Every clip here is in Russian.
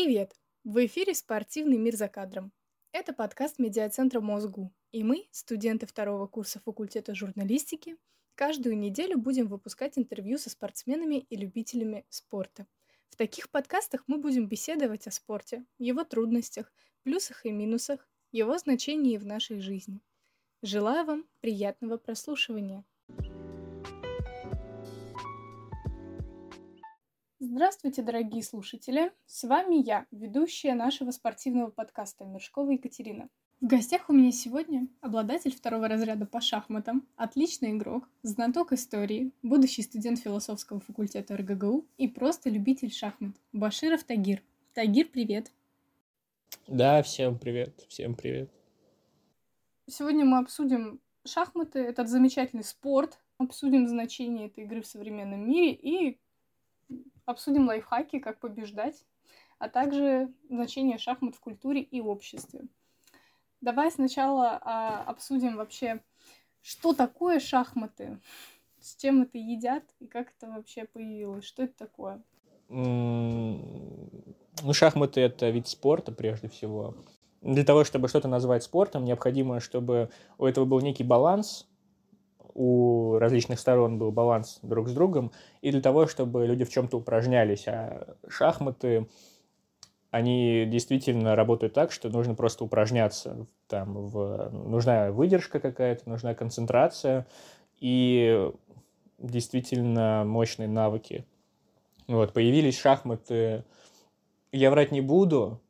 Привет! В эфире «Спортивный мир за кадром». Это подкаст медиацентра «Мозгу», и мы, студенты второго курса факультета журналистики, каждую неделю будем выпускать интервью со спортсменами и любителями спорта. В таких подкастах мы будем беседовать о спорте, его трудностях, плюсах и минусах, его значении в нашей жизни. Желаю вам приятного прослушивания! Здравствуйте, дорогие слушатели! С вами я, ведущая нашего спортивного подкаста Мершкова Екатерина. В гостях у меня сегодня обладатель второго разряда по шахматам, отличный игрок, знаток истории, будущий студент философского факультета РГГУ и просто любитель шахмат Баширов Тагир. Тагир, привет! Да, всем привет, всем привет. Сегодня мы обсудим шахматы, этот замечательный спорт, обсудим значение этой игры в современном мире и Обсудим лайфхаки, как побеждать, а также значение шахмат в культуре и обществе. Давай сначала а, обсудим вообще, что такое шахматы, с чем это едят и как это вообще появилось, что это такое? Ну, шахматы — это вид спорта, прежде всего. Для того, чтобы что-то назвать спортом, необходимо, чтобы у этого был некий баланс, у различных сторон был баланс друг с другом, и для того, чтобы люди в чем-то упражнялись. А шахматы, они действительно работают так, что нужно просто упражняться. Там в... Нужна выдержка какая-то, нужна концентрация и действительно мощные навыки. Вот, появились шахматы, я врать не буду,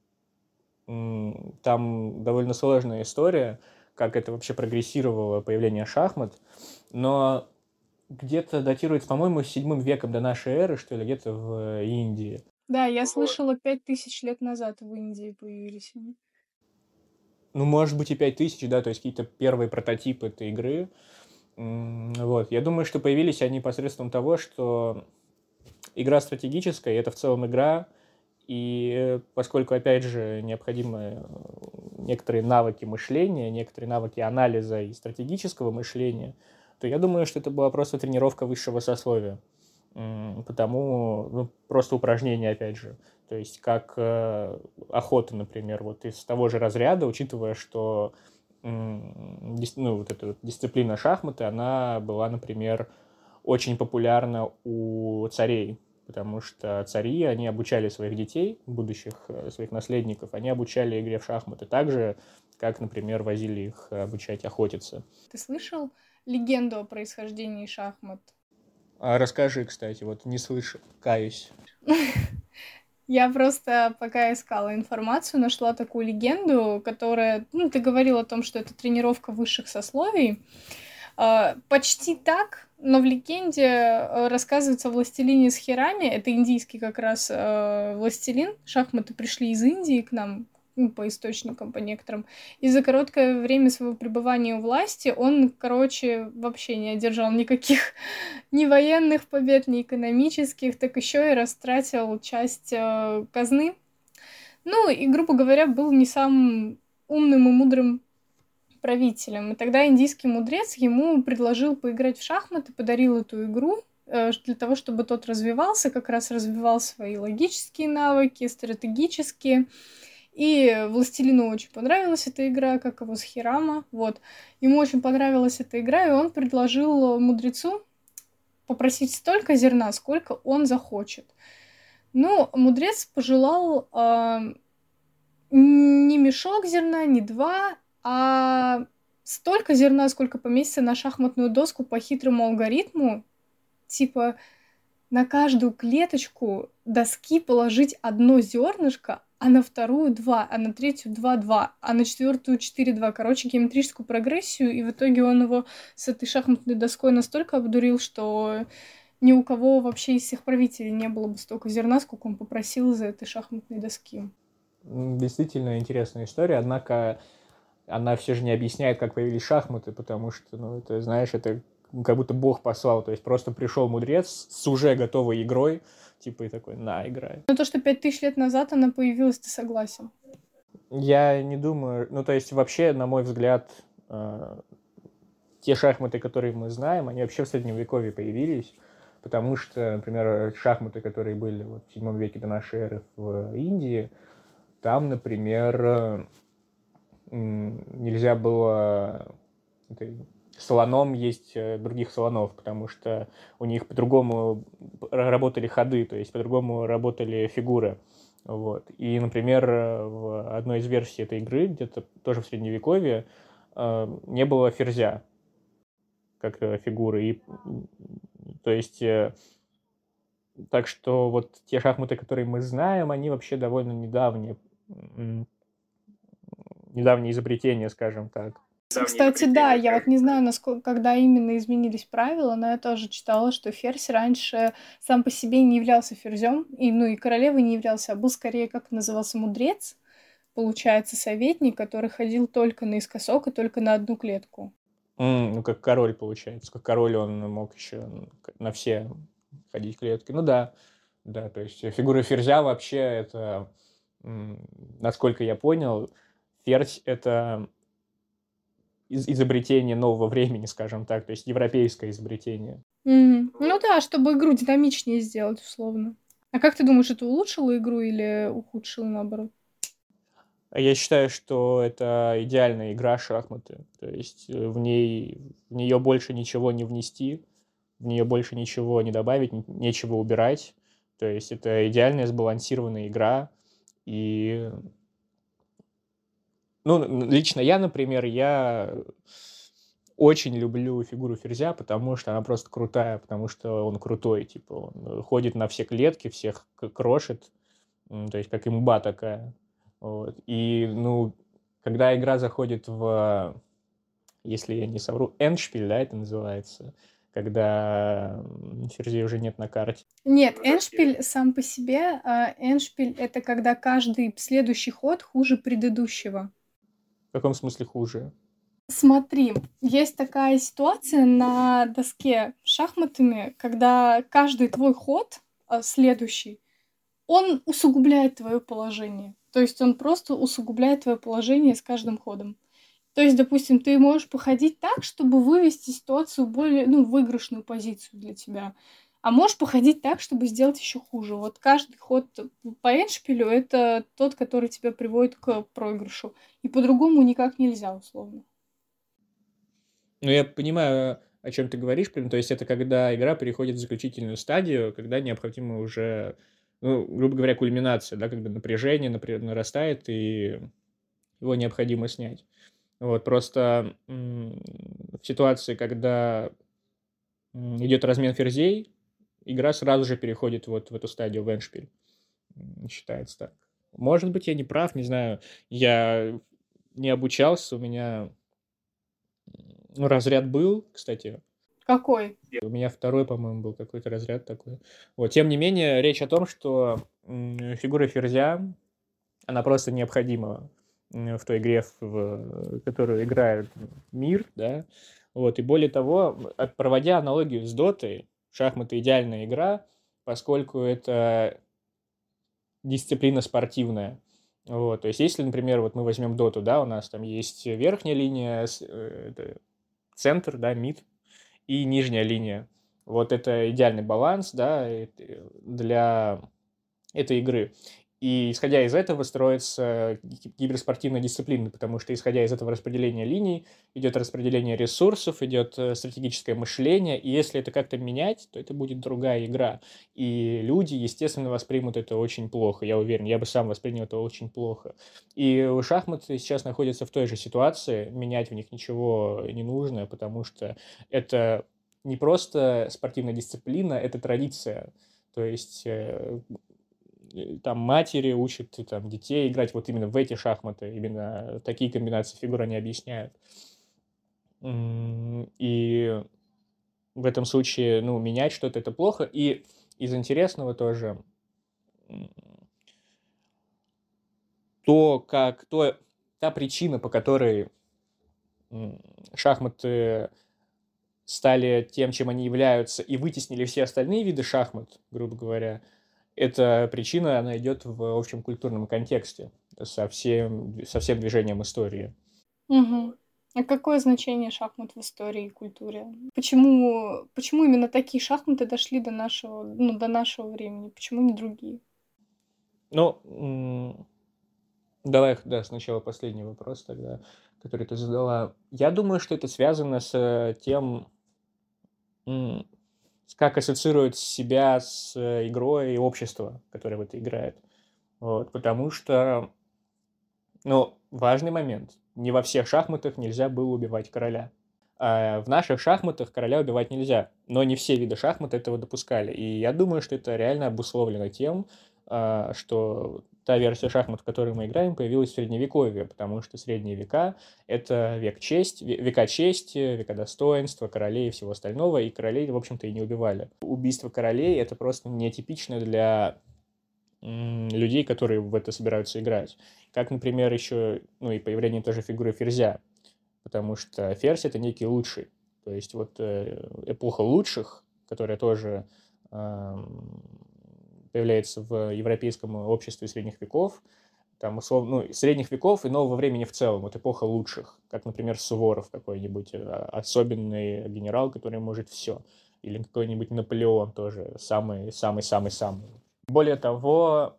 там довольно сложная история, как это вообще прогрессировало появление шахмат но где-то датируется, по-моему, седьмым веком до нашей эры, что ли, где-то в Индии. Да, я слышала, пять тысяч лет назад в Индии появились они. Ну, может быть, и пять тысяч, да, то есть какие-то первые прототипы этой игры. Вот, я думаю, что появились они посредством того, что игра стратегическая, и это в целом игра, и поскольку, опять же, необходимы некоторые навыки мышления, некоторые навыки анализа и стратегического мышления – то я думаю, что это была просто тренировка высшего сословия. Потому, ну, просто упражнение, опять же. То есть, как э, охота, например, вот из того же разряда, учитывая, что ну, вот эта вот дисциплина шахматы, она была, например, очень популярна у царей, потому что цари, они обучали своих детей, будущих э, своих наследников, они обучали игре в шахматы так же, как, например, возили их обучать охотиться. Ты слышал легенду о происхождении шахмат. А расскажи, кстати, вот не слышу, каюсь. Я просто, пока искала информацию, нашла такую легенду, которая, ну, ты говорил о том, что это тренировка высших сословий. А, почти так, но в легенде э, рассказывается о властелине с херами. Это индийский как раз э, властелин. Шахматы пришли из Индии к нам, по источникам, по некоторым. И за короткое время своего пребывания у власти он, короче, вообще не одержал никаких ни военных побед, ни экономических, так еще и растратил часть э, казны. Ну, и, грубо говоря, был не самым умным и мудрым правителем. И тогда индийский мудрец ему предложил поиграть в шахматы, подарил эту игру, э, для того, чтобы тот развивался, как раз развивал свои логические навыки, стратегические. И Властелину очень понравилась эта игра, как его с Хирама. Вот. Ему очень понравилась эта игра, и он предложил мудрецу попросить столько зерна, сколько он захочет. Ну, мудрец пожелал э, не мешок зерна, не два, а столько зерна, сколько поместится на шахматную доску по хитрому алгоритму, типа на каждую клеточку доски положить одно зернышко, а на вторую 2, а на третью 2-2, а на четвертую 4-2. Короче, геометрическую прогрессию, и в итоге он его с этой шахматной доской настолько обдурил, что ни у кого вообще из всех правителей не было бы столько зерна, сколько он попросил за этой шахматной доски. Действительно интересная история, однако она все же не объясняет, как появились шахматы, потому что, ну, это, знаешь, это как будто Бог послал, то есть просто пришел мудрец с уже готовой игрой, типа и такой, на, играй. Но то, что пять тысяч лет назад она появилась, ты согласен? Я не думаю, ну то есть вообще, на мой взгляд, э, те шахматы, которые мы знаем, они вообще в Средневековье появились, потому что, например, шахматы, которые были вот в 7 веке до нашей эры в Индии, там, например, нельзя было слоном есть э, других слонов, потому что у них по-другому работали ходы, то есть по-другому работали фигуры. Вот. И, например, в одной из версий этой игры, где-то тоже в Средневековье, э, не было ферзя как э, фигуры. И, то есть, так что вот те шахматы, которые мы знаем, они вообще довольно недавние недавнее изобретение, скажем так. Кстати, да, я вот не знаю, насколько, когда именно изменились правила, но я тоже читала, что ферзь раньше сам по себе не являлся ферзем, и, ну, и королевой не являлся, а был скорее, как назывался, мудрец, получается, советник, который ходил только наискосок и только на одну клетку. Mm, ну, как король, получается. Как король он мог еще на все ходить клетки. Ну да, да, то есть фигура ферзя вообще это, насколько я понял, ферзь — это изобретение нового времени, скажем так, то есть европейское изобретение. Mm. Ну да, чтобы игру динамичнее сделать, условно. А как ты думаешь, это улучшило игру или ухудшило наоборот? Я считаю, что это идеальная игра шахматы. То есть э, в ней в нее больше ничего не внести, в нее больше ничего не добавить, нечего убирать. То есть это идеальная сбалансированная игра. И ну, лично я, например, я очень люблю фигуру Ферзя, потому что она просто крутая, потому что он крутой, типа, он ходит на все клетки, всех крошит, то есть как имба такая. Вот. И, ну, когда игра заходит в, если я не совру, эншпиль, да, это называется, когда ферзей уже нет на карте. Нет, эншпиль сам по себе, а эншпиль — это когда каждый следующий ход хуже предыдущего. В каком смысле хуже? Смотри, есть такая ситуация на доске шахматами, когда каждый твой ход, а, следующий, он усугубляет твое положение. То есть он просто усугубляет твое положение с каждым ходом. То есть, допустим, ты можешь походить так, чтобы вывести ситуацию в более, ну, выигрышную позицию для тебя. А можешь походить так, чтобы сделать еще хуже. Вот каждый ход по эншпилю — это тот, который тебя приводит к проигрышу. И по-другому никак нельзя, условно. Ну, я понимаю, о чем ты говоришь, то есть это когда игра переходит в заключительную стадию, когда необходимо уже, ну, грубо говоря, кульминация, да, когда напряжение нарастает, и его необходимо снять. Вот, просто в ситуации, когда идет размен ферзей, игра сразу же переходит вот в эту стадию в эншпиль. Считается так. Может быть, я не прав, не знаю. Я не обучался, у меня ну, разряд был, кстати. Какой? У меня второй, по-моему, был какой-то разряд такой. Вот, тем не менее, речь о том, что фигура ферзя, она просто необходима в той игре, в которую играет мир, да, вот, и более того, проводя аналогию с дотой, шахматы идеальная игра, поскольку это дисциплина спортивная. Вот, то есть, если, например, вот мы возьмем доту, да, у нас там есть верхняя линия, э, это центр, да, мид, и нижняя линия. Вот это идеальный баланс, да, для этой игры. И исходя из этого строится киберспортивная дисциплина, потому что исходя из этого распределения линий идет распределение ресурсов, идет э, стратегическое мышление, и если это как-то менять, то это будет другая игра. И люди, естественно, воспримут это очень плохо, я уверен, я бы сам воспринял это очень плохо. И шахматы сейчас находятся в той же ситуации, менять в них ничего не нужно, потому что это не просто спортивная дисциплина, это традиция. То есть э, там матери учат там, детей играть вот именно в эти шахматы, именно такие комбинации фигур они объясняют. И в этом случае, ну, менять что-то это плохо. И из интересного тоже то, как, то, та причина, по которой шахматы стали тем, чем они являются, и вытеснили все остальные виды шахмат, грубо говоря, эта причина, она идет в общем культурном контексте со всем, со всем движением истории. Угу. А какое значение шахмат в истории и культуре? Почему, почему именно такие шахматы дошли до нашего, ну, до нашего времени? Почему не другие? Ну, давай, да, сначала последний вопрос тогда, который ты задала. Я думаю, что это связано с тем, как ассоциирует себя с игрой и общество, которое в это играет. Вот, потому что, ну, важный момент не во всех шахматах нельзя было убивать короля. А в наших шахматах короля убивать нельзя, но не все виды шахмат этого допускали. И я думаю, что это реально обусловлено тем, а, что та версия шахмат, в которой мы играем, появилась в Средневековье, потому что Средние века — это век честь, века чести, века достоинства, королей и всего остального, и королей, в общем-то, и не убивали. Убийство королей — это просто нетипично для людей, которые в это собираются играть. Как, например, еще, ну и появление тоже фигуры ферзя, потому что ферзь это некий лучший. То есть вот э, эпоха лучших, которая тоже появляется в европейском обществе средних веков, там, условно, ну, средних веков и нового времени в целом, вот эпоха лучших, как, например, Суворов какой-нибудь, э, особенный генерал, который может все, или какой-нибудь Наполеон тоже, самый-самый-самый-самый. Более того,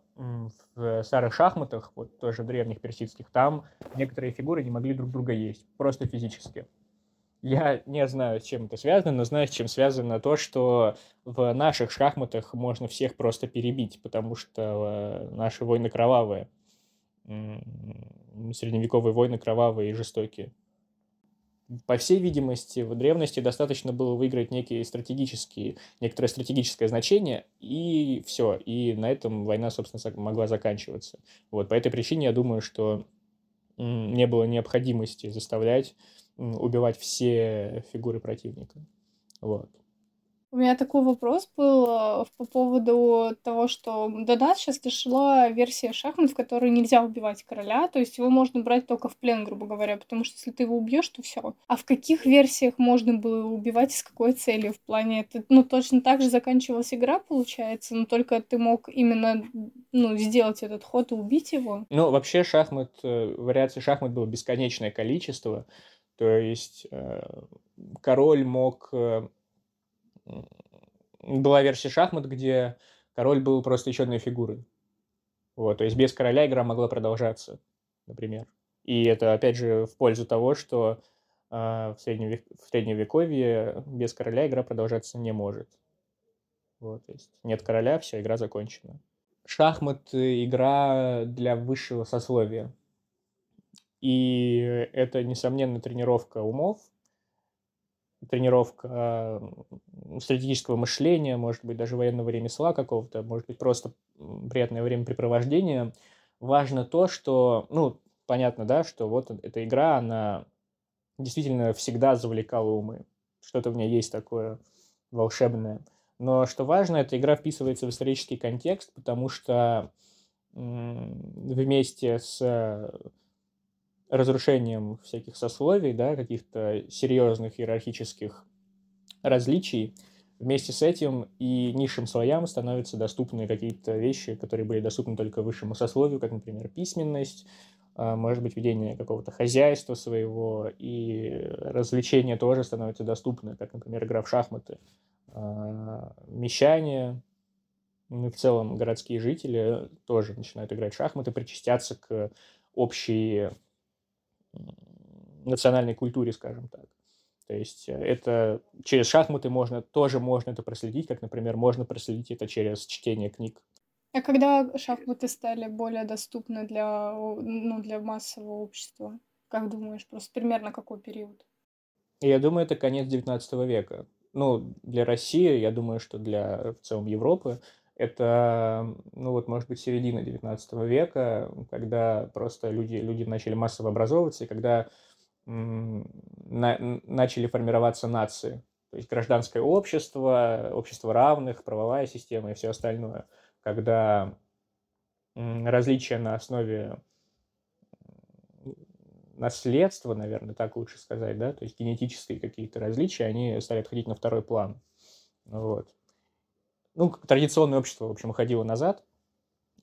в старых шахматах, вот тоже древних персидских, там некоторые фигуры не могли друг друга есть, просто физически. Я не знаю, с чем это связано, но знаю, с чем связано то, что в наших шахматах можно всех просто перебить, потому что э, наши войны кровавые, средневековые войны кровавые и жестокие по всей видимости, в древности достаточно было выиграть некие стратегические, некоторое стратегическое значение, и все. И на этом война, собственно, могла заканчиваться. Вот, по этой причине я думаю, что не было необходимости заставлять убивать все фигуры противника. Вот. У меня такой вопрос был э, по поводу того, что до нас сейчас дошла версия шахмат, в которой нельзя убивать короля, то есть его можно брать только в плен, грубо говоря, потому что если ты его убьешь, то все. А в каких версиях можно было убивать и с какой целью в плане? Это, ну, точно так же заканчивалась игра, получается, но только ты мог именно, ну, сделать этот ход и убить его? Ну, вообще шахмат, э, вариаций шахмат было бесконечное количество, то есть э, король мог была версия шахмат, где король был просто еще одной фигурой. Вот, то есть без короля игра могла продолжаться, например. И это, опять же, в пользу того, что э, в, средневек... в средневековье без короля игра продолжаться не может. Вот, то есть нет короля, все, игра закончена. Шахматы – игра для высшего сословия. И это, несомненно, тренировка умов, тренировка стратегического мышления, может быть, даже военного ремесла какого-то, может быть, просто приятное времяпрепровождение. Важно то, что, ну, понятно, да, что вот эта игра, она действительно всегда завлекала умы. Что-то в ней есть такое волшебное. Но что важно, эта игра вписывается в исторический контекст, потому что вместе с разрушением всяких сословий, да, каких-то серьезных иерархических различий, вместе с этим и низшим слоям становятся доступны какие-то вещи, которые были доступны только высшему сословию, как, например, письменность, а, может быть, ведение какого-то хозяйства своего, и развлечения тоже становятся доступны, как, например, игра в шахматы, а, мещане, ну и в целом городские жители тоже начинают играть в шахматы, причастятся к общей национальной культуре, скажем так. То есть э, это через шахматы можно, тоже можно это проследить, как, например, можно проследить это через чтение книг. А когда шахматы стали более доступны для, ну, для массового общества? Как думаешь, просто примерно какой период? Я думаю, это конец 19 века. Ну, для России, я думаю, что для в целом Европы это, ну вот, может быть, середина 19 века, когда просто люди, люди начали массово образовываться, и когда на, начали формироваться нации. То есть гражданское общество, общество равных, правовая система и все остальное. Когда различия на основе наследства, наверное, так лучше сказать, да, то есть генетические какие-то различия, они стали отходить на второй план. Вот ну, традиционное общество, в общем, уходило назад,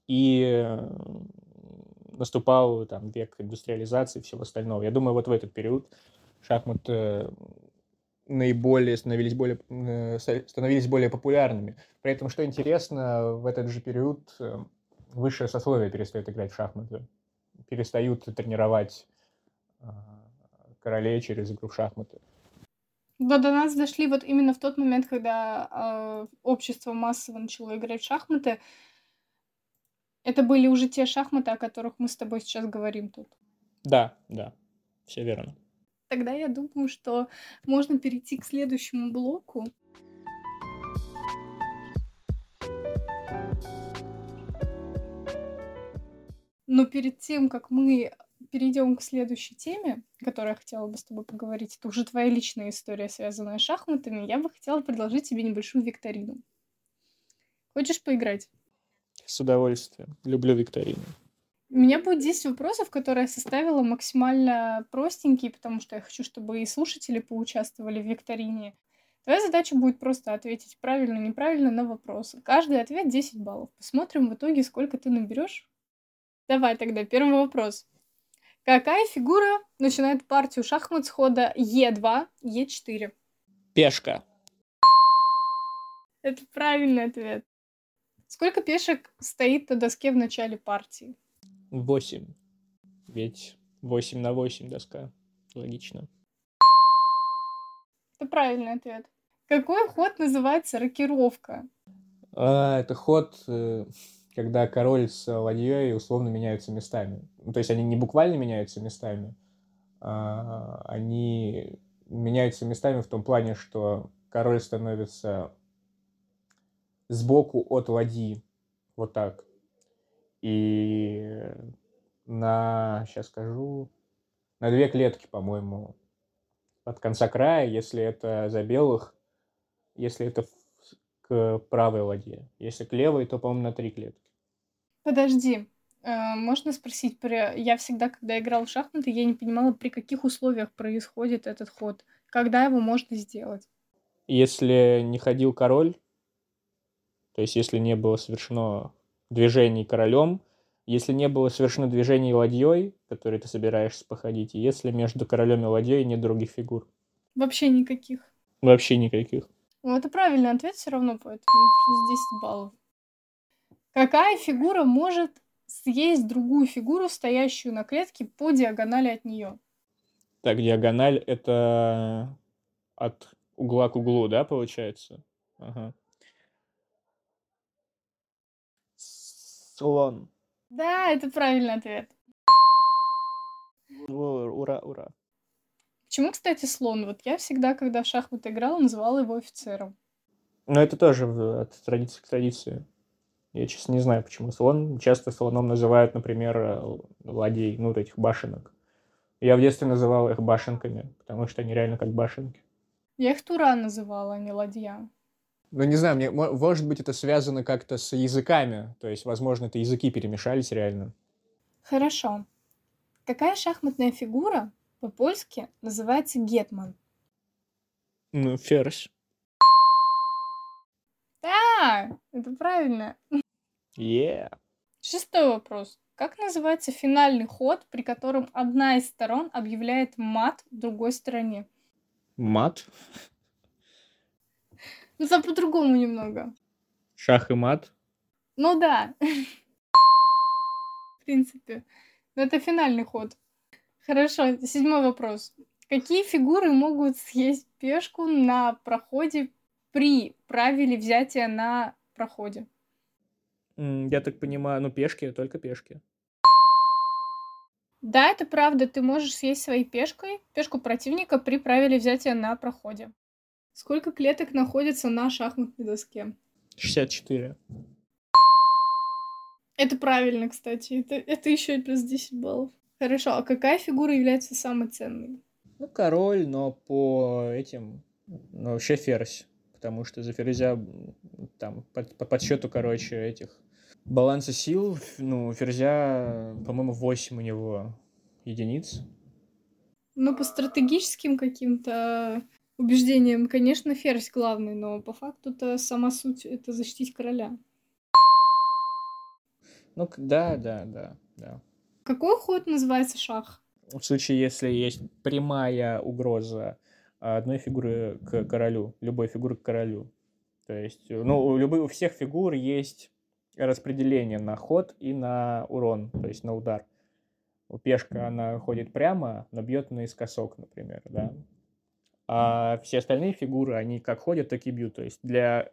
и наступал там век индустриализации и всего остального. Я думаю, вот в этот период шахматы наиболее становились более, э, становились более популярными. При этом, что интересно, в этот же период э, высшее сословие перестает играть в шахматы, перестают тренировать королей через игру в шахматы. Да, до нас дошли вот именно в тот момент, когда э, общество массово начало играть в шахматы. Это были уже те шахматы, о которых мы с тобой сейчас говорим тут. Да, да, все верно. Тогда я думаю, что можно перейти к следующему блоку. Но перед тем, как мы перейдем к следующей теме, которую я хотела бы с тобой поговорить, это уже твоя личная история, связанная с шахматами, я бы хотела предложить тебе небольшую викторину. Хочешь поиграть? С удовольствием. Люблю викторины. У меня будет 10 вопросов, которые я составила максимально простенькие, потому что я хочу, чтобы и слушатели поучаствовали в викторине. Твоя задача будет просто ответить правильно, неправильно на вопросы. Каждый ответ 10 баллов. Посмотрим в итоге, сколько ты наберешь. Давай тогда, первый вопрос. Какая фигура начинает партию шахмат с хода Е2, Е4? Пешка. Это правильный ответ. Сколько пешек стоит на доске в начале партии? 8. Ведь 8 на 8 доска. Логично. Это правильный ответ. Какой ход называется рокировка? А, это ход, э, когда король с ладьей условно меняются местами. Ну, то есть они не буквально меняются местами, а они меняются местами в том плане, что король становится сбоку от ладьи. Вот так. И на, сейчас скажу, на две клетки, по-моему, от конца края, если это за белых, если это к правой ладье. Если к левой, то, по-моему, на три клетки. Подожди, э, можно спросить, при... я всегда, когда играл в шахматы, я не понимала, при каких условиях происходит этот ход, когда его можно сделать. Если не ходил король, то есть если не было совершено движений королем, если не было совершено движений ладьей, которые ты собираешься походить, и если между королем и ладьей нет других фигур. Вообще никаких. Вообще никаких. Ну, это правильный ответ все равно, поэтому плюс 10 баллов. Какая фигура может съесть другую фигуру, стоящую на клетке по диагонали от нее? Так, диагональ это от угла к углу, да, получается? Ага. Слон. Да, это правильный ответ. Ура, ура. Почему, кстати, слон? Вот я всегда, когда в шахматы играла, называла его офицером. Ну, это тоже от традиции к традиции. Я, честно, не знаю, почему слон. Часто слоном называют, например, э, ладей, ну, вот этих башенок. Я в детстве называл их башенками, потому что они реально как башенки. Я их тура называла, а не ладья. Ну, не знаю, мне, может быть, это связано как-то с языками. То есть, возможно, это языки перемешались реально. Хорошо. Какая шахматная фигура по-польски называется гетман? Ну, ферзь. Да, это правильно. Yeah. Шестой вопрос. Как называется финальный ход, при котором одна из сторон объявляет мат другой стороне? Мат? Ну, там по-другому немного. Шах и мат? Ну да. В принципе. Но это финальный ход. Хорошо, седьмой вопрос. Какие фигуры могут съесть пешку на проходе при правиле взятия на проходе? Я так понимаю, ну пешки, только пешки. Да, это правда. Ты можешь съесть своей пешкой пешку противника при правиле взятия на проходе. Сколько клеток находится на шахматной доске? 64. Это правильно, кстати. Это, это еще плюс 10 баллов. Хорошо, а какая фигура является самой ценной? Ну, король, но по этим... Ну, вообще ферзь. Потому что за ферзя там по, по подсчету, короче, этих баланса сил, ну, ферзя, по-моему, 8 у него единиц. Ну, по стратегическим каким-то убеждениям, конечно, ферзь главный, но по факту-то сама суть — это защитить короля. Ну, да, да, да, да. Какой ход называется шах? в случае, если есть прямая угроза одной фигуры к королю, любой фигуры к королю. То есть, ну, у, любых, у всех фигур есть распределение на ход и на урон, то есть на удар. У пешка она ходит прямо, но бьет наискосок, например, да. А все остальные фигуры, они как ходят, так и бьют. То есть для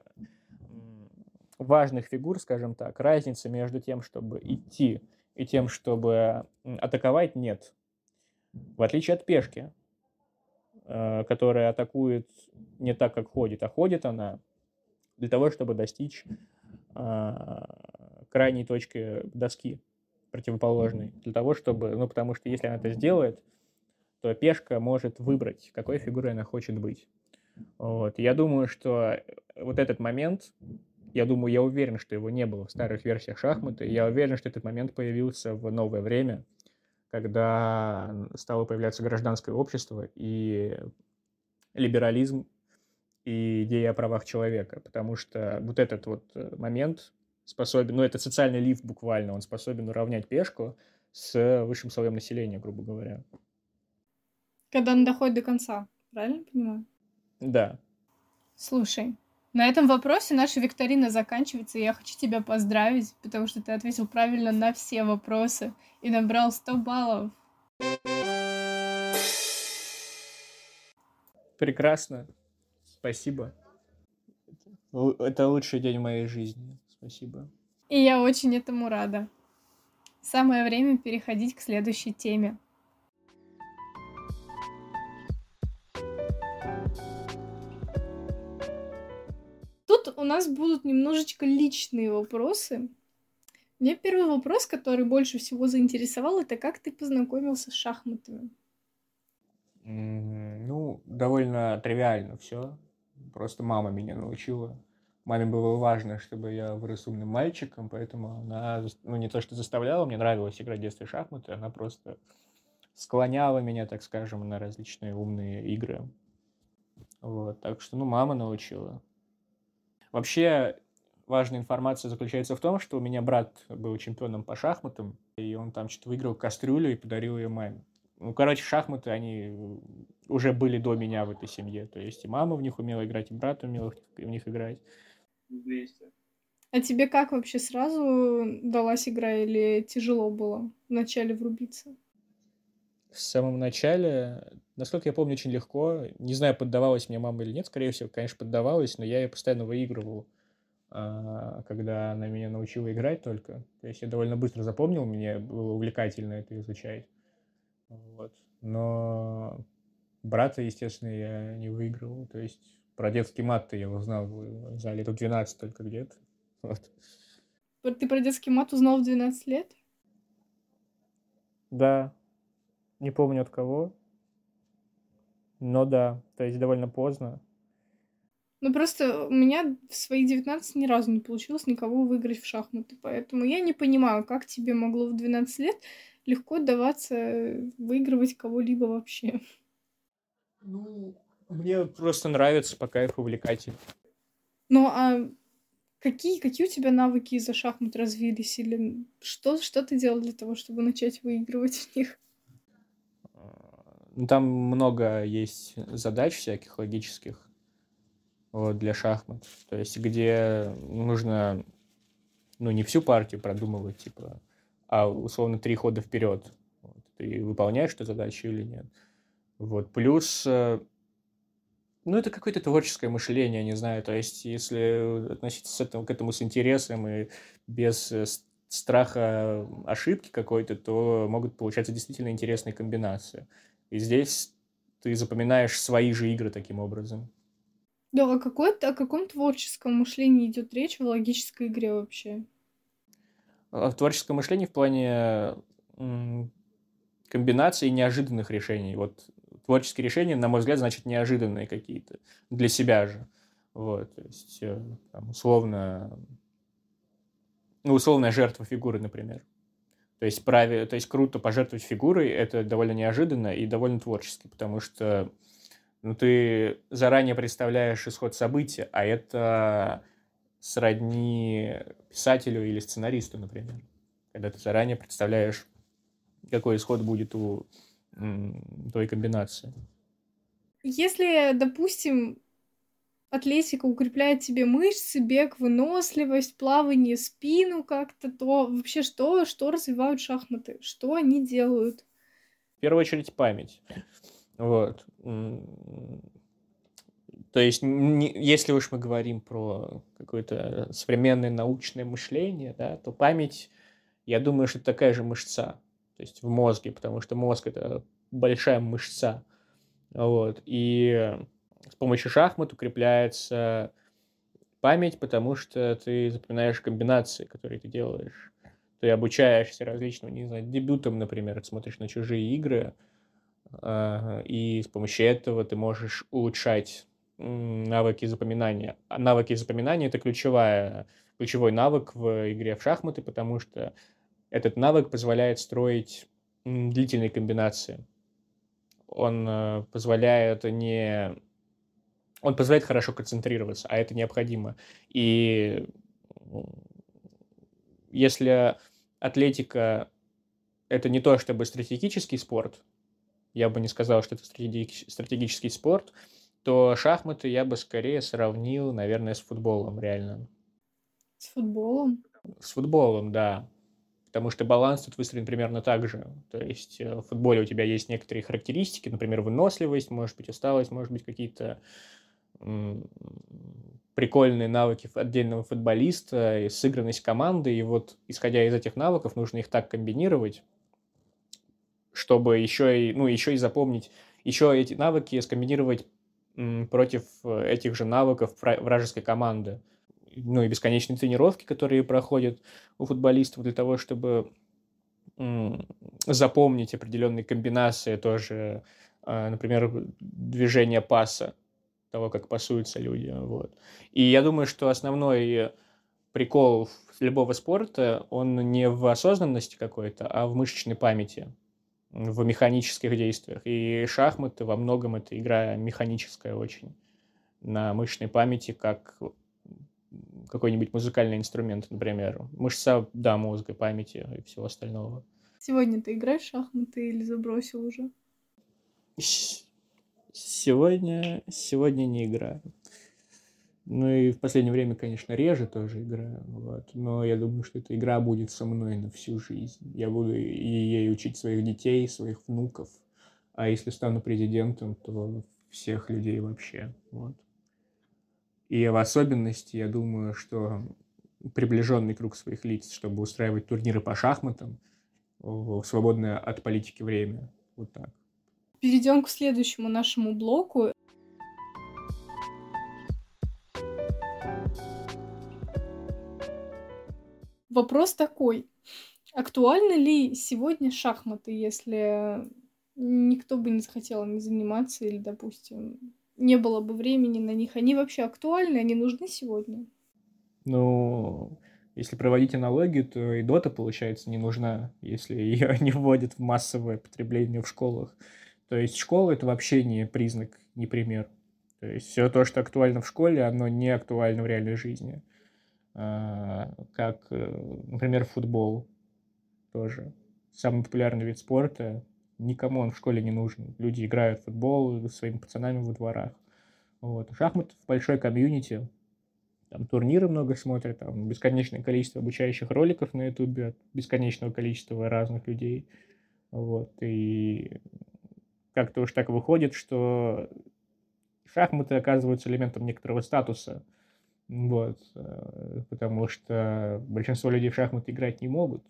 важных фигур, скажем так, разницы между тем, чтобы идти и тем, чтобы атаковать, нет. В отличие от пешки, э, которая атакует не так, как ходит, а ходит она для того, чтобы достичь а, крайней точки доски противоположной. Для того, чтобы... Ну, потому что если она это сделает, то пешка может выбрать, какой фигурой она хочет быть. Вот. Я думаю, что вот этот момент я думаю, я уверен, что его не было в старых версиях шахматы. Я уверен, что этот момент появился в новое время, когда стало появляться гражданское общество и либерализм и идея о правах человека, потому что вот этот вот э, момент способен, ну, это социальный лифт буквально, он способен уравнять пешку с высшим слоем населения, грубо говоря. Когда он доходит до конца, правильно понимаю? Да. Слушай, на этом вопросе наша викторина заканчивается, и я хочу тебя поздравить, потому что ты ответил правильно на все вопросы и набрал 100 баллов. Прекрасно. Спасибо. Это лучший день в моей жизни. Спасибо. И я очень этому рада. Самое время переходить к следующей теме. Тут у нас будут немножечко личные вопросы. Мне первый вопрос, который больше всего заинтересовал, это как ты познакомился с шахматами? Ну, довольно тривиально все. Просто мама меня научила. Маме было важно, чтобы я вырос умным мальчиком, поэтому она, ну, не то что заставляла, мне нравилось играть в детстве в шахматы, она просто склоняла меня, так скажем, на различные умные игры. Вот, так что, ну, мама научила. Вообще, важная информация заключается в том, что у меня брат был чемпионом по шахматам, и он там что-то выиграл кастрюлю и подарил ее маме. Ну, короче, шахматы, они уже были до меня в этой семье. То есть и мама в них умела играть, и брат умел в них играть. 200. А тебе как вообще сразу далась игра или тяжело было вначале врубиться? В самом начале, насколько я помню, очень легко. Не знаю, поддавалась мне мама или нет. Скорее всего, конечно, поддавалась, но я ее постоянно выигрывал, а, когда она меня научила играть только. То есть я довольно быстро запомнил, мне было увлекательно это изучать. Вот. Но брата, естественно, я не выигрывал. То есть про детский мат я узнал за лет 12 только где-то. Вот. Ты про детский мат узнал в 12 лет? Да, не помню от кого. Но да, то есть довольно поздно. Ну просто у меня в свои 19 ни разу не получилось никого выиграть в шахматы, поэтому я не понимаю, как тебе могло в 12 лет легко даваться выигрывать кого-либо вообще. Ну, мне просто нравится, пока их увлекательно. Ну, а какие, какие у тебя навыки за шахмат развились? Или что, что ты делал для того, чтобы начать выигрывать в них? Ну, там много есть задач всяких логических вот, для шахмат. То есть, где нужно, ну, не всю партию продумывать, типа, а условно три хода вперед. Вот. Ты выполняешь эту задачу или нет. Вот. Плюс, э, ну, это какое-то творческое мышление, не знаю. То есть, если относиться с этому, к этому с интересом и без э, страха ошибки какой-то, то могут получаться действительно интересные комбинации. И здесь ты запоминаешь свои же игры таким образом. Да, а какой о каком творческом мышлении идет речь в логической игре вообще? А в творческом мышлении в плане комбинаций неожиданных решений. Вот творческие решения, на мой взгляд, значит неожиданные какие-то для себя же. Вот, то есть, э, там, условно, ну, условная жертва фигуры, например. То есть, праве, то есть круто пожертвовать фигурой, это довольно неожиданно и довольно творчески, потому что ну, ты заранее представляешь исход события, а это сродни писателю или сценаристу, например. Когда ты заранее представляешь, какой исход будет у той комбинации. Если, допустим, атлетика укрепляет тебе мышцы, бег, выносливость, плавание, спину как-то, то вообще что, что развивают шахматы? Что они делают? В первую очередь память. Вот. То есть, не, если уж мы говорим про какое-то современное научное мышление, да, то память, я думаю, что это такая же мышца, то есть в мозге, потому что мозг это большая мышца. Вот. И с помощью шахмат укрепляется память, потому что ты запоминаешь комбинации, которые ты делаешь. Ты обучаешься различным, не знаю, дебютам, например, смотришь на чужие игры, а, и с помощью этого ты можешь улучшать навыки запоминания. А навыки запоминания – это ключевая, ключевой навык в игре в шахматы, потому что этот навык позволяет строить длительные комбинации. Он э, позволяет не... Он позволяет хорошо концентрироваться, а это необходимо. И если атлетика – это не то чтобы стратегический спорт, я бы не сказал, что это стратегический спорт – то шахматы я бы скорее сравнил, наверное, с футболом, реально. С футболом? С футболом, да. Потому что баланс тут выстроен примерно так же. То есть э, в футболе у тебя есть некоторые характеристики, например, выносливость, может быть, усталость, может быть, какие-то прикольные навыки отдельного футболиста, и сыгранность команды, и вот, исходя из этих навыков, нужно их так комбинировать, чтобы еще и, ну, еще и запомнить, еще эти навыки скомбинировать против э, этих же навыков вражеской команды. Ну и бесконечные тренировки, которые проходят у футболистов для того, чтобы запомнить определенные комбинации тоже, а, например, движение паса, того, как пасуются люди. Вот. И я думаю, что основной прикол любого спорта, он не в осознанности какой-то, а в мышечной памяти в механических действиях. И шахматы во многом это игра механическая очень, на мышечной памяти, как какой-нибудь музыкальный инструмент, например. Мышца, да, мозга, памяти и всего остального. Сегодня ты играешь в шахматы или забросил уже? Сегодня, сегодня не играю. Ну и в последнее время, конечно, реже тоже играю, вот. но я думаю, что эта игра будет со мной на всю жизнь. Я буду ей учить своих детей, своих внуков, а если стану президентом, то всех людей вообще, вот. И в особенности, я думаю, что приближенный круг своих лиц, чтобы устраивать турниры по шахматам в свободное от политики время. Вот так. Перейдем к следующему нашему блоку. Вопрос такой. Актуальны ли сегодня шахматы, если никто бы не захотел ими заниматься или, допустим, не было бы времени на них? Они вообще актуальны? Они нужны сегодня? Ну, если проводить аналогию, то и дота, получается, не нужна, если ее не вводят в массовое потребление в школах. То есть школа — это вообще не признак, не пример. То есть все то, что актуально в школе, оно не актуально в реальной жизни. А, как, э, например, футбол тоже. Самый популярный вид спорта. Никому он в школе не нужен. Люди играют в футбол с своими пацанами во дворах. Вот. Шахмат в большой комьюнити. Там турниры много смотрят, там бесконечное количество обучающих роликов на ютубе от бесконечного количества разных людей. Вот. И как-то уж так выходит, что шахматы оказываются элементом некоторого статуса – вот, э, потому что большинство людей в шахматы играть не могут.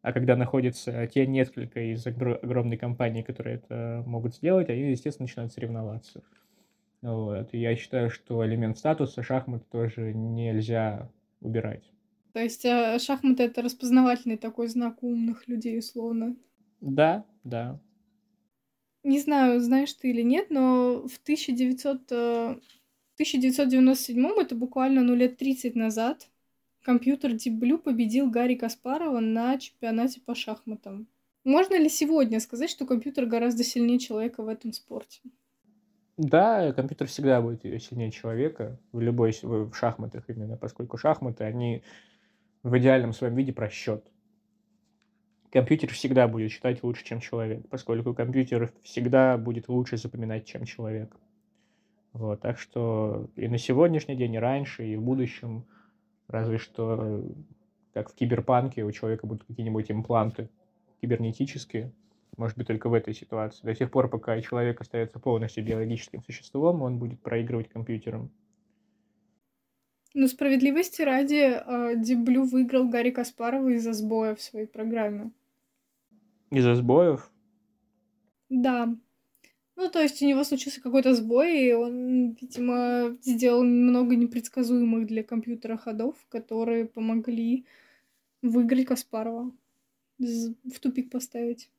А когда находятся те несколько из огромной компании, которые это могут сделать, они, естественно, начинают соревноваться. Вот. И я считаю, что элемент статуса шахмат тоже нельзя убирать. То есть э, шахматы — это распознавательный такой знак умных людей, условно? Да, да. Не знаю, знаешь ты или нет, но в 1900 1997 это буквально ну, лет 30 назад, компьютер Deep Blue победил Гарри Каспарова на чемпионате по шахматам. Можно ли сегодня сказать, что компьютер гораздо сильнее человека в этом спорте? Да, компьютер всегда будет сильнее человека в любой в шахматах именно, поскольку шахматы, они в идеальном своем виде про счет. Компьютер всегда будет считать лучше, чем человек, поскольку компьютер всегда будет лучше запоминать, чем человек. Вот, так что и на сегодняшний день, и раньше, и в будущем, разве что как в киберпанке у человека будут какие-нибудь импланты кибернетические, может быть, только в этой ситуации. До тех пор, пока человек остается полностью биологическим существом, он будет проигрывать компьютером. Ну, справедливости ради, Диблю выиграл Гарри Каспарова из-за сбоя в своей программе. Из-за сбоев? Да. Ну, то есть у него случился какой-то сбой, и он, видимо, сделал много непредсказуемых для компьютера ходов, которые помогли выиграть Каспарова, в тупик поставить.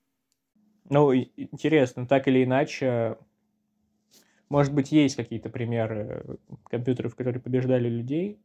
Ну, интересно, так или иначе, может быть, есть какие-то примеры компьютеров, которые побеждали людей?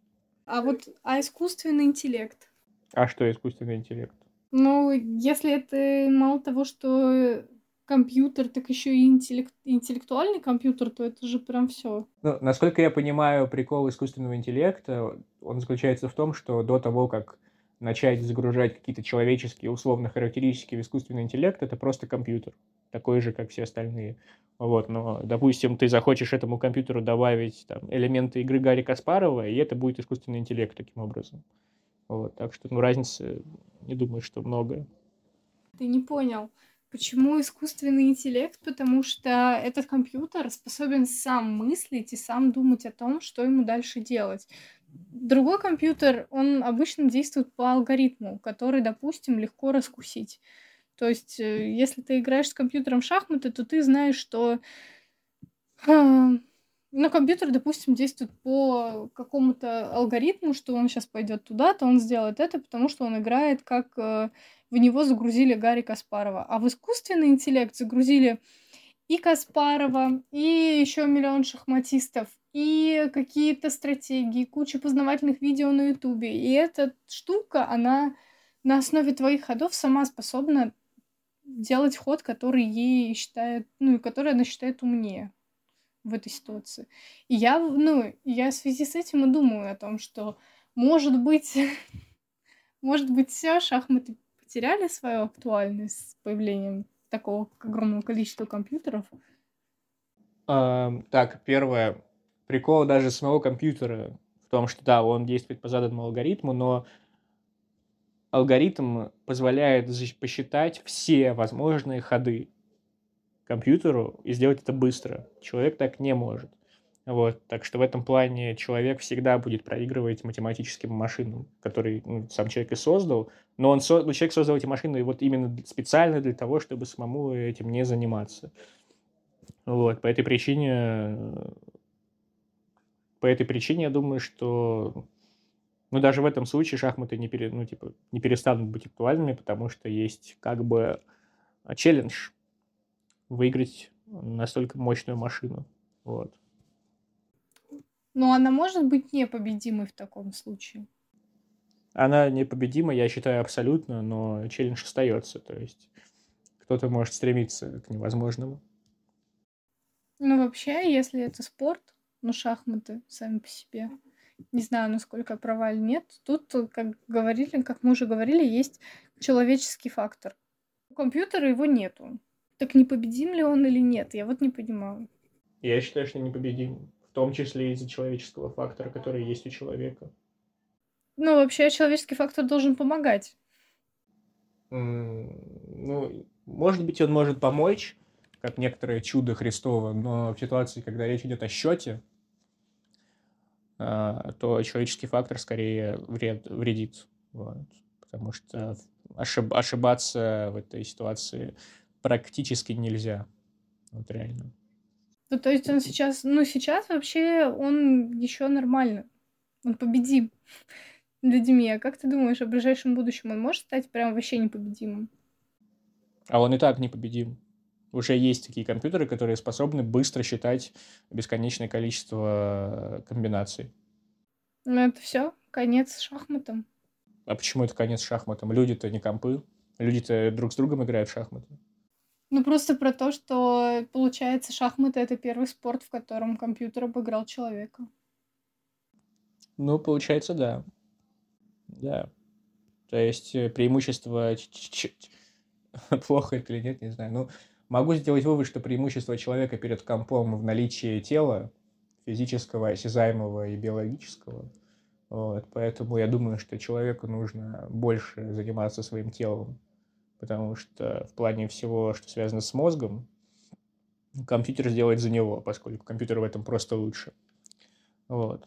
А вот, а искусственный интеллект? А что искусственный интеллект? Ну, если это мало того, что компьютер, так еще и интеллект, интеллектуальный компьютер, то это же прям все. Ну, насколько я понимаю, прикол искусственного интеллекта, он заключается в том, что до того, как начать загружать какие-то человеческие условно характеристики в искусственный интеллект, это просто компьютер, такой же, как все остальные. Вот, но, допустим, ты захочешь этому компьютеру добавить там, элементы игры Гарри Каспарова, и это будет искусственный интеллект таким образом. Вот, так что, ну, разницы, не думаю, что много. Ты не понял. Почему искусственный интеллект? Потому что этот компьютер способен сам мыслить и сам думать о том, что ему дальше делать. Другой компьютер, он обычно действует по алгоритму, который, допустим, легко раскусить. То есть, э, если ты играешь с компьютером в шахматы, то ты знаешь, что а, ну, компьютер, допустим, действует по какому-то алгоритму, что он сейчас пойдет туда, то он сделает это, потому что он играет, как э, в него загрузили Гарри Каспарова. А в искусственный интеллект загрузили и Каспарова, и еще миллион шахматистов, и какие-то стратегии, куча познавательных видео на Ютубе. И эта штука, она на основе твоих ходов сама способна делать ход, который ей считает, ну, и который она считает умнее в этой ситуации. И я, ну, я в связи с этим и думаю о том, что, может быть, может быть, все шахматы потеряли свою актуальность с появлением такого огромного количества компьютеров. Так, первое, прикол даже самого компьютера в том, что да, он действует по заданному алгоритму, но алгоритм позволяет посчитать все возможные ходы компьютеру и сделать это быстро. Человек так не может. Вот, так что в этом плане человек всегда будет проигрывать математическим машинам, которые ну, сам человек и создал, но он со... человек создал эти машины вот именно специально для того, чтобы самому этим не заниматься. Вот, по этой причине по этой причине я думаю, что ну, даже в этом случае шахматы не, пере, ну, типа, не перестанут быть актуальными, потому что есть как бы а, челлендж выиграть настолько мощную машину. Вот. Но она может быть непобедимой в таком случае. Она непобедима, я считаю, абсолютно, но челлендж остается. То есть кто-то может стремиться к невозможному. Ну, вообще, если это спорт, ну, шахматы сами по себе. Не знаю, насколько права или нет. Тут, как говорили, как мы уже говорили, есть человеческий фактор. У компьютера его нету. Так непобедим ли он или нет? Я вот не понимаю. Я считаю, что непобедим. В том числе из-за человеческого фактора, который есть у человека. Ну, вообще, человеческий фактор должен помогать. ну, может быть, он может помочь, как некоторое чудо Христово, но в ситуации, когда речь идет о счете, а, то человеческий фактор скорее вред, вредит. Вот. Потому что ошиб, ошибаться в этой ситуации практически нельзя. Вот реально. Ну, то есть он сейчас, ну, сейчас вообще он еще нормально. Он победим людьми. А как ты думаешь, в ближайшем будущем он может стать прям вообще непобедимым? А он и так непобедим. Уже есть такие компьютеры, которые способны быстро считать бесконечное количество комбинаций. Ну, это все, конец шахматам. А почему это конец шахматам? Люди-то не компы. Люди-то друг с другом играют в шахматы. Ну, просто про то, что, получается, шахматы — это первый спорт, в котором компьютер обыграл человека. Ну, получается, да. Да. То есть э, преимущество плохо это или нет, не знаю. Ну, могу сделать вывод, что преимущество человека перед компом в наличии тела, физического, осязаемого и биологического. Вот, поэтому я думаю, что человеку нужно больше заниматься своим телом, потому что в плане всего, что связано с мозгом, компьютер сделает за него, поскольку компьютер в этом просто лучше. Вот.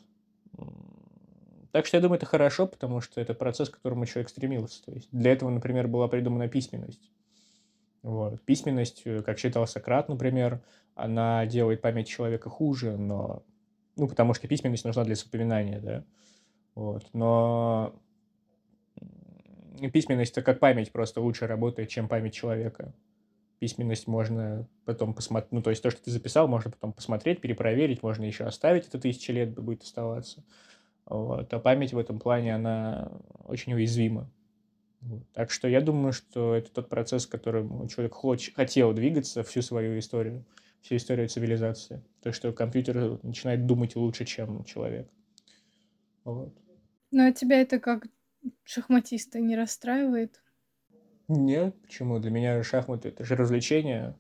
Так что я думаю, это хорошо, потому что это процесс, к которому человек стремился. То есть для этого, например, была придумана письменность. Вот. Письменность, э, как считал Сократ, например, она делает память человека хуже, но... Ну, потому что письменность нужна для запоминания, да. Вот. Но письменность-то как память просто лучше работает, чем память человека. Письменность можно потом посмотреть, ну, то есть то, что ты записал, можно потом посмотреть, перепроверить, можно еще оставить, это тысячи лет будет оставаться. Вот. А память в этом плане, она очень уязвима. Вот. Так что я думаю, что это тот процесс, которым человек хоч- хотел двигаться всю свою историю, всю историю цивилизации. То, что компьютер начинает думать лучше, чем человек. Вот. Ну, а тебя это как шахматиста не расстраивает? Нет, почему? Для меня шахматы — это же развлечение.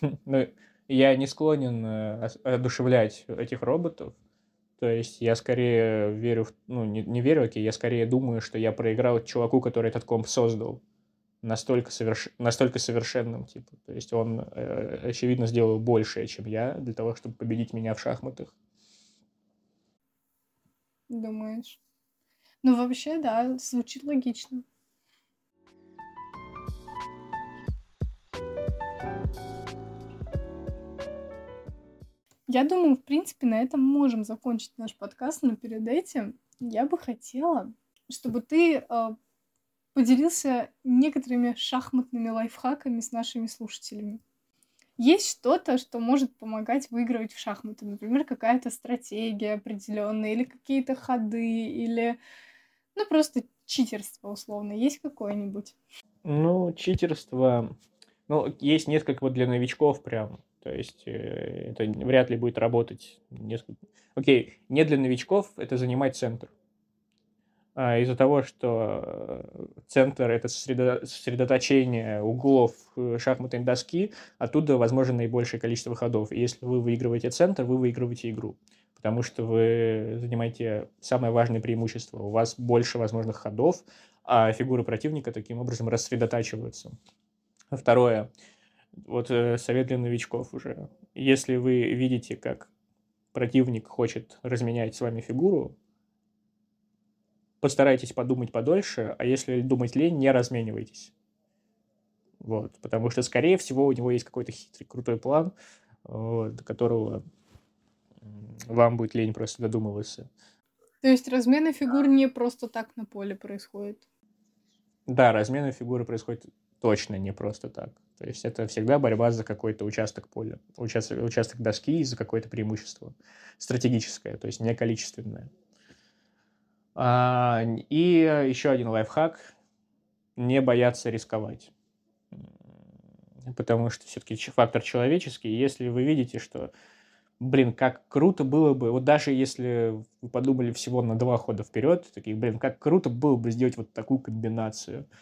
Но я не склонен э, одушевлять этих роботов, то есть я скорее верю, в, ну, не, не верю, окей, я скорее думаю, что я проиграл чуваку, который этот комп создал. Настолько, соверш... настолько совершенным, типа. То есть он, э, очевидно, сделал большее, чем я, для того, чтобы победить меня в шахматах. Думаешь? Ну, вообще, да, звучит логично. Я думаю, в принципе, на этом можем закончить наш подкаст, но перед этим я бы хотела, чтобы ты э, поделился некоторыми шахматными лайфхаками с нашими слушателями. Есть что-то, что может помогать выигрывать в шахматы, например, какая-то стратегия определенная, или какие-то ходы, или ну просто читерство условно. Есть какое-нибудь? Ну, читерство, ну, есть несколько вот для новичков прям. То есть э, это вряд ли будет работать несколько... Окей, не для новичков, это занимать центр. А из-за того, что э, центр – это сосредоточение углов э, шахматной доски, оттуда возможно наибольшее количество ходов. И если вы выигрываете центр, вы выигрываете игру. Потому что вы занимаете самое важное преимущество. У вас больше возможных ходов, а фигуры противника таким образом рассредотачиваются. Второе – вот э, совет для новичков уже. Если вы видите, как противник хочет разменять с вами фигуру, постарайтесь подумать подольше, а если думать лень, не разменивайтесь. Вот, потому что, скорее всего, у него есть какой-то хитрый, крутой план, вот, которого вам будет лень просто додумываться. То есть размены фигур не просто так на поле происходит? Да, размены фигуры происходят точно не просто так. То есть это всегда борьба за какой-то участок поля, участок, участок доски и за какое-то преимущество стратегическое, то есть не количественное. А, и еще один лайфхак – не бояться рисковать. Потому что все-таки фактор человеческий. Если вы видите, что, блин, как круто было бы, вот даже если вы подумали всего на два хода вперед, такие, блин, как круто было бы сделать вот такую комбинацию –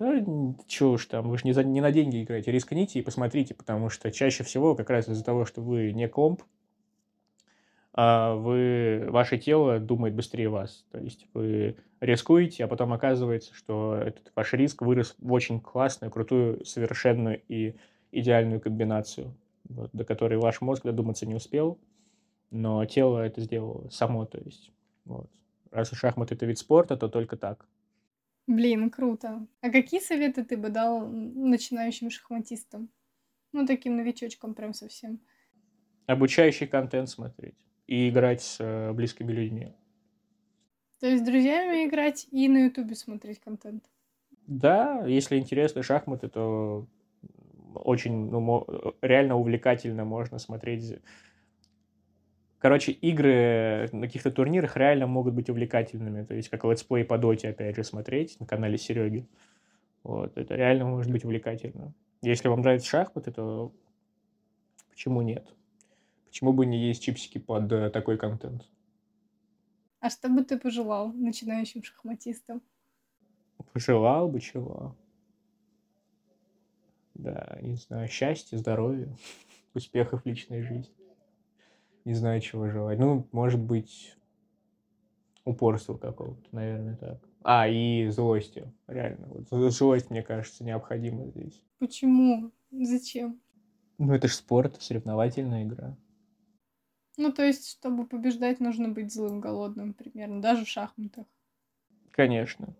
да, чего уж там, вы же не, за, не на деньги играете, рискните и посмотрите, потому что чаще всего как раз из-за того, что вы не комп, а вы, ваше тело думает быстрее вас. То есть вы рискуете, а потом оказывается, что этот ваш риск вырос в очень классную, крутую, совершенную и идеальную комбинацию, вот, до которой ваш мозг додуматься не успел, но тело это сделало само. То есть, вот. Раз шахмат это вид спорта, то только так. Блин, круто. А какие советы ты бы дал начинающим шахматистам? Ну, таким новичочкам прям совсем. Обучающий контент смотреть и играть с э, близкими людьми. То есть с друзьями играть и на ютубе смотреть контент? Да, если интересны шахматы, то очень, ну, реально увлекательно можно смотреть Короче, игры на каких-то турнирах реально могут быть увлекательными. То есть, как летсплей по доте, опять же, смотреть на канале Сереги. Вот, это реально может быть увлекательно. Если вам нравятся шахматы, то почему нет? Почему бы не есть чипсики под э, такой контент? А что бы ты пожелал начинающим шахматистам? Пожелал бы чего? Да, не знаю, счастья, здоровья, успехов в личной жизни. Не знаю, чего желать. Ну, может быть, упорства какого-то, наверное, так. А, и злости, реально. Вот злость, мне кажется, необходима здесь. Почему? Зачем? Ну, это же спорт, соревновательная игра. Ну, то есть, чтобы побеждать, нужно быть злым, голодным, примерно, даже в шахматах. Конечно.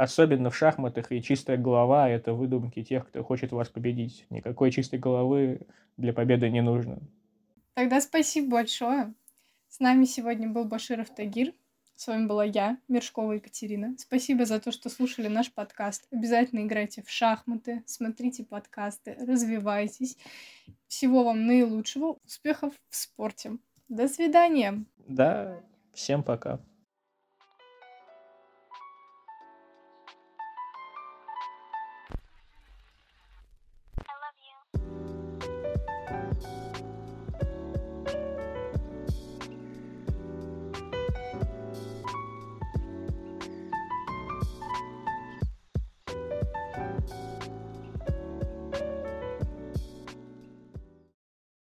Особенно в шахматах и чистая голова – это выдумки тех, кто хочет вас победить. Никакой чистой головы для победы не нужно. Тогда спасибо большое. С нами сегодня был Баширов Тагир. С вами была я, Мершкова Екатерина. Спасибо за то, что слушали наш подкаст. Обязательно играйте в шахматы, смотрите подкасты, развивайтесь. Всего вам наилучшего, успехов в спорте. До свидания. Да, всем пока.